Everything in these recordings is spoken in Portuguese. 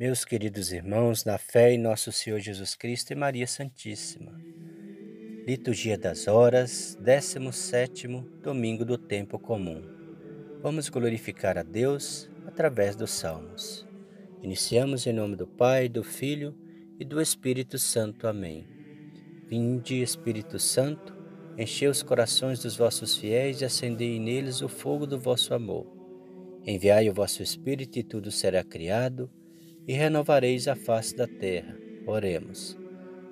Meus queridos irmãos, na fé em nosso Senhor Jesus Cristo e Maria Santíssima. Liturgia das Horas, 17 domingo do tempo comum. Vamos glorificar a Deus através dos salmos. Iniciamos em nome do Pai, do Filho e do Espírito Santo. Amém. Vinde, Espírito Santo, enchei os corações dos vossos fiéis e acendei neles o fogo do vosso amor. Enviai o vosso Espírito e tudo será criado e renovareis a face da terra. Oremos.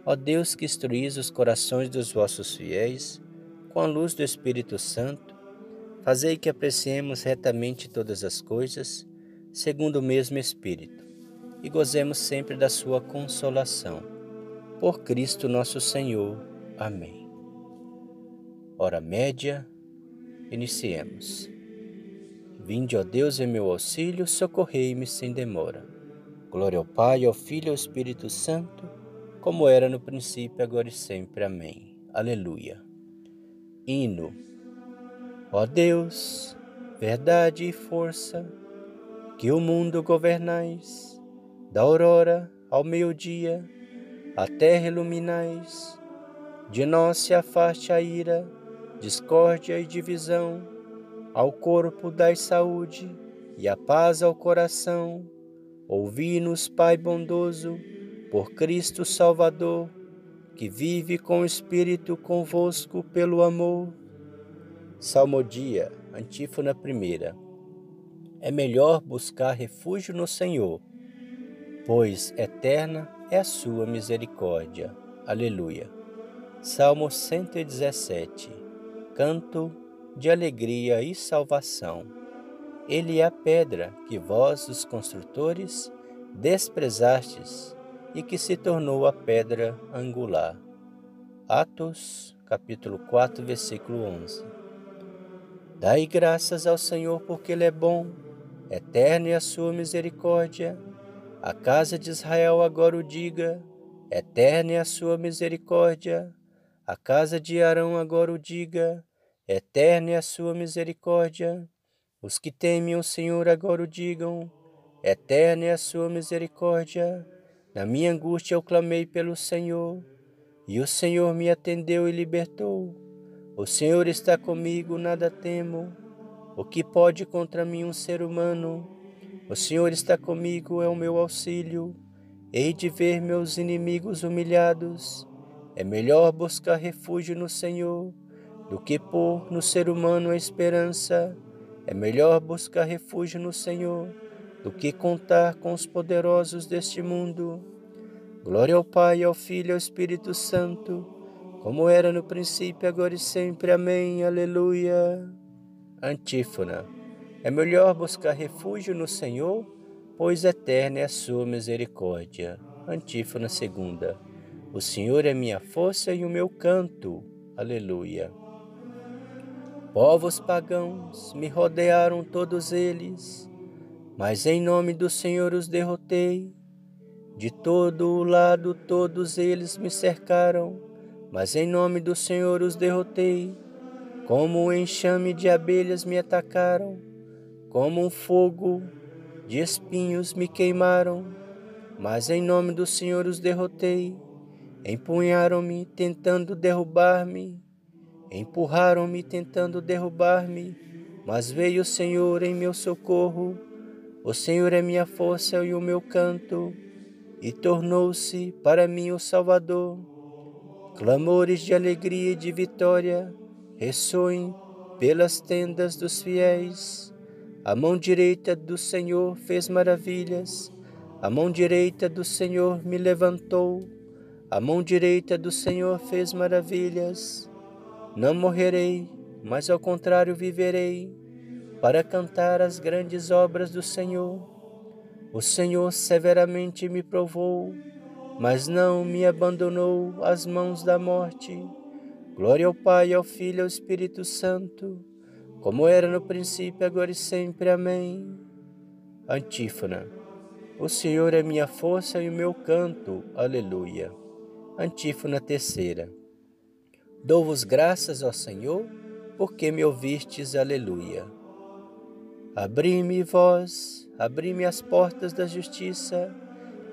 Ó Deus que instruís os corações dos vossos fiéis com a luz do Espírito Santo, fazei que apreciemos retamente todas as coisas, segundo o mesmo Espírito, e gozemos sempre da sua consolação. Por Cristo nosso Senhor. Amém. Hora média, iniciemos. Vinde, ó Deus, em meu auxílio, socorrei-me sem demora. Glória ao Pai, ao Filho e ao Espírito Santo, como era no princípio, agora e sempre. Amém. Aleluia. Hino. Ó Deus, verdade e força, que o mundo governais, da aurora ao meio-dia, a terra iluminais, de nós se afaste a ira, discórdia e divisão, ao corpo dai saúde e a paz ao coração Ouvi-nos, Pai bondoso, por Cristo Salvador, que vive com o Espírito convosco pelo amor. Salmodia, antífona primeira. É melhor buscar refúgio no Senhor, pois eterna é a sua misericórdia. Aleluia. Salmo 117. Canto de alegria e salvação. Ele é a pedra que vós, os construtores, desprezastes e que se tornou a pedra angular. Atos, capítulo 4, versículo 11. Dai graças ao Senhor porque Ele é bom, eterna é a sua misericórdia. A casa de Israel agora o diga, eterna é a sua misericórdia. A casa de Arão agora o diga, eterna é a sua misericórdia. Os que temem o Senhor agora o digam, eterna é a sua misericórdia. Na minha angústia eu clamei pelo Senhor, e o Senhor me atendeu e libertou. O Senhor está comigo, nada temo. O que pode contra mim um ser humano? O Senhor está comigo, é o meu auxílio. Hei de ver meus inimigos humilhados. É melhor buscar refúgio no Senhor do que pôr no ser humano a esperança. É melhor buscar refúgio no Senhor do que contar com os poderosos deste mundo. Glória ao Pai, ao Filho e ao Espírito Santo, como era no princípio, agora e sempre. Amém. Aleluia. Antífona. É melhor buscar refúgio no Senhor, pois eterna é a sua misericórdia. Antífona segunda. O Senhor é minha força e o meu canto. Aleluia. Povos pagãos me rodearam todos eles, mas em nome do Senhor os derrotei. De todo o lado todos eles me cercaram, mas em nome do Senhor os derrotei. Como um enxame de abelhas me atacaram, como um fogo de espinhos me queimaram, mas em nome do Senhor os derrotei. Empunharam-me tentando derrubar-me, Empurraram-me tentando derrubar-me, mas veio o Senhor em meu socorro. O Senhor é minha força e o meu canto, e tornou-se para mim o Salvador. Clamores de alegria e de vitória ressoem pelas tendas dos fiéis. A mão direita do Senhor fez maravilhas, a mão direita do Senhor me levantou, a mão direita do Senhor fez maravilhas. Não morrerei, mas ao contrário viverei, para cantar as grandes obras do Senhor. O Senhor severamente me provou, mas não me abandonou às mãos da morte. Glória ao Pai, ao Filho e ao Espírito Santo, como era no princípio, agora e sempre. Amém. Antífona. O Senhor é minha força e o meu canto. Aleluia. Antífona terceira. Dou-vos graças, ó Senhor, porque me ouvistes, aleluia. Abri-me vós, abri-me as portas da justiça,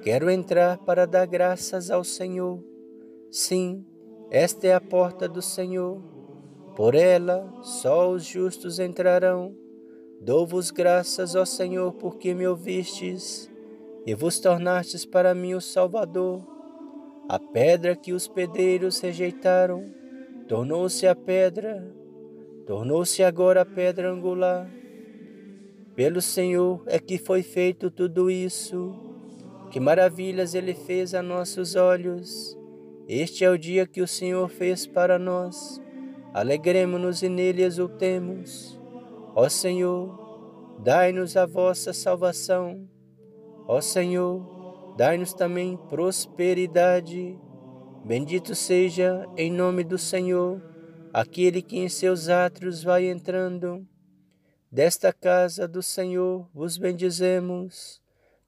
Quero entrar para dar graças ao Senhor. Sim, esta é a porta do Senhor. Por ela só os justos entrarão. Dou-vos graças, ó Senhor, porque me ouvistes e vos tornastes para mim o Salvador. A pedra que os pedreiros rejeitaram tornou-se a pedra, tornou-se agora a pedra angular. Pelo Senhor é que foi feito tudo isso. Que maravilhas Ele fez a nossos olhos. Este é o dia que o Senhor fez para nós. Alegremos-nos e nele exultemos. Ó Senhor, dai-nos a vossa salvação. Ó Senhor, dai-nos também prosperidade. Bendito seja, em nome do Senhor, aquele que em seus átrios vai entrando. Desta casa do Senhor vos bendizemos.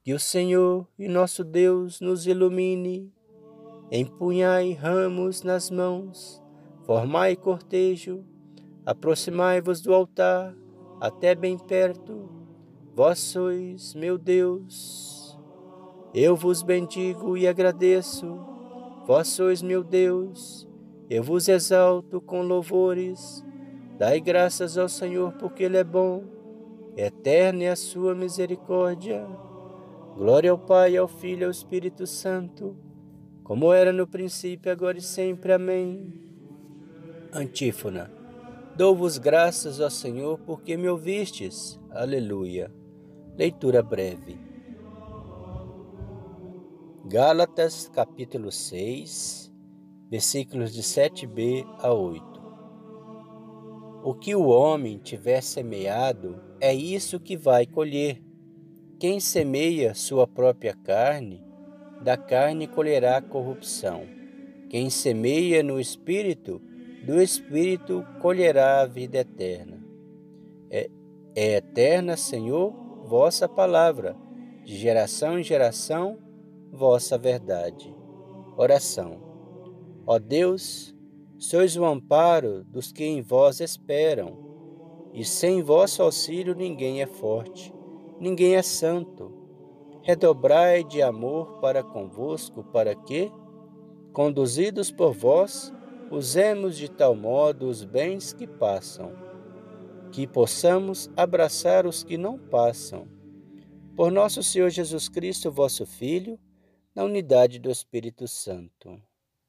Que o Senhor e nosso Deus nos ilumine. Empunhai ramos nas mãos, formai cortejo, aproximai-vos do altar até bem perto, vós sois meu Deus. Eu vos bendigo e agradeço, vós sois meu Deus, eu vos exalto com louvores. Dai graças ao Senhor, porque Ele é bom, eterna é a sua misericórdia. Glória ao Pai, ao Filho e ao Espírito Santo, como era no princípio, agora e sempre. Amém. Antífona. Dou-vos graças, ó Senhor, porque me ouvistes. Aleluia. Leitura breve. Gálatas, capítulo 6, versículos de 7b a 8. O que o homem tiver semeado, é isso que vai colher. Quem semeia sua própria carne, da carne colherá corrupção. Quem semeia no espírito, do Espírito colherá a vida eterna. É, é eterna, Senhor, vossa palavra, de geração em geração, vossa verdade. Oração. Ó Deus, sois o amparo dos que em vós esperam, e sem vosso auxílio ninguém é forte, ninguém é santo. Redobrai de amor para convosco, para que, conduzidos por vós, usemos de tal modo os bens que passam, que possamos abraçar os que não passam. Por nosso Senhor Jesus Cristo, vosso Filho, na unidade do Espírito Santo.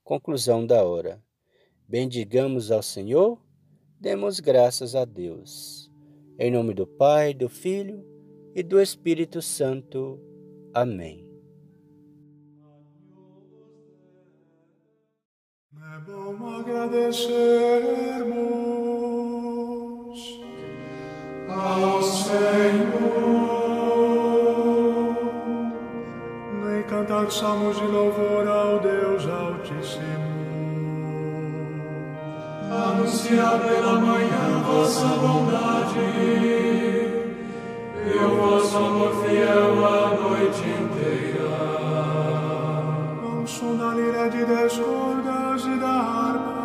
Conclusão da hora. Bendigamos ao Senhor, demos graças a Deus. Em nome do Pai, do Filho e do Espírito Santo. Amém. É bom agradecermos ao Senhor cantar salmos de louvor ao Deus Altíssimo. Anunciar pela manhã vossa bondade e o vosso amor fiel a noite inteira. Ao som da lira de descorda da harpa,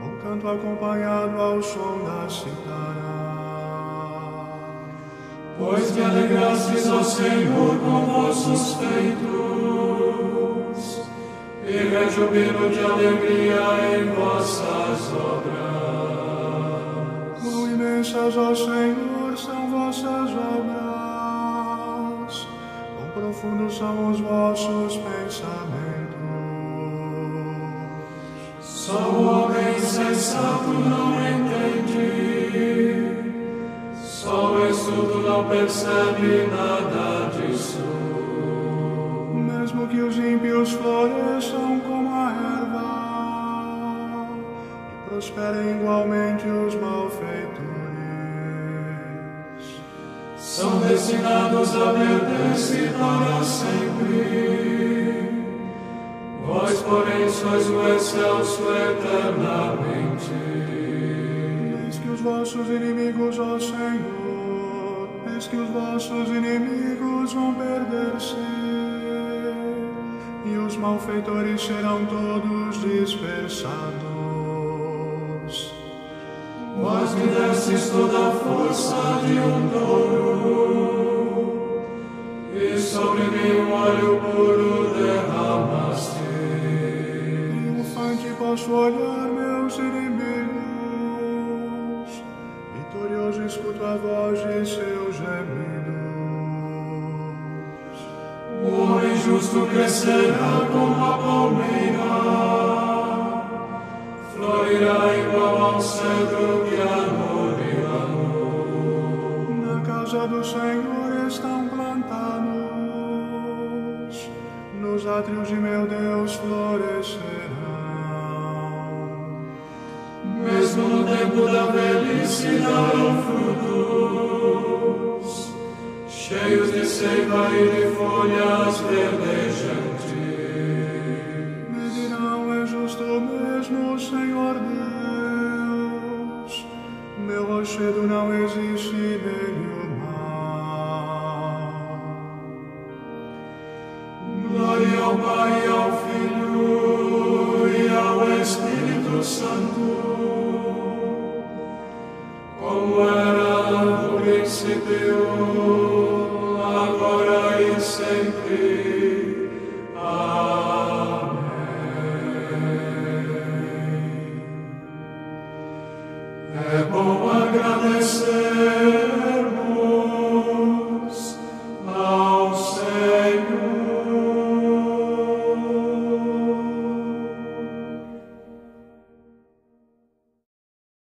com canto acompanhado ao som da citara. Pois me alegrastes, ó Senhor, com vossos feitos, e rejubilo de alegria em vossas obras. Quão imensas, ó Senhor, são vossas obras, quão profundos são os vossos pensamentos. Só o homem sensato não entende, só o estudo não percebe nada disso. Mesmo que os ímpios floresçam como a erva e prosperem igualmente os malfeitores, são destinados a perder-se para sempre. Vós, porém, sois o excelso eternamente. Eis que os vossos inimigos, ó Senhor, que os vossos inimigos vão perder-se, e os malfeitores serão todos dispersados. Vós me destes toda a força de um touro, e sobre mim um óleo puro derramaste. Triunfante posso olhar meus inimigos, vitorioso escuto a voz de seus gemidos. O homem justo crescerá como a palmeira, florirá igual ao cedro que a Na casa do Senhor estão plantados, nos átrios de meu Deus florescerão. Mesmo no tempo da velhice darão frutos cheios de seiva e de folhas verdejantes. Me dirão, é justo mesmo, Senhor Deus, meu rochedo não existe nele o mal. Santo, como era no princípio,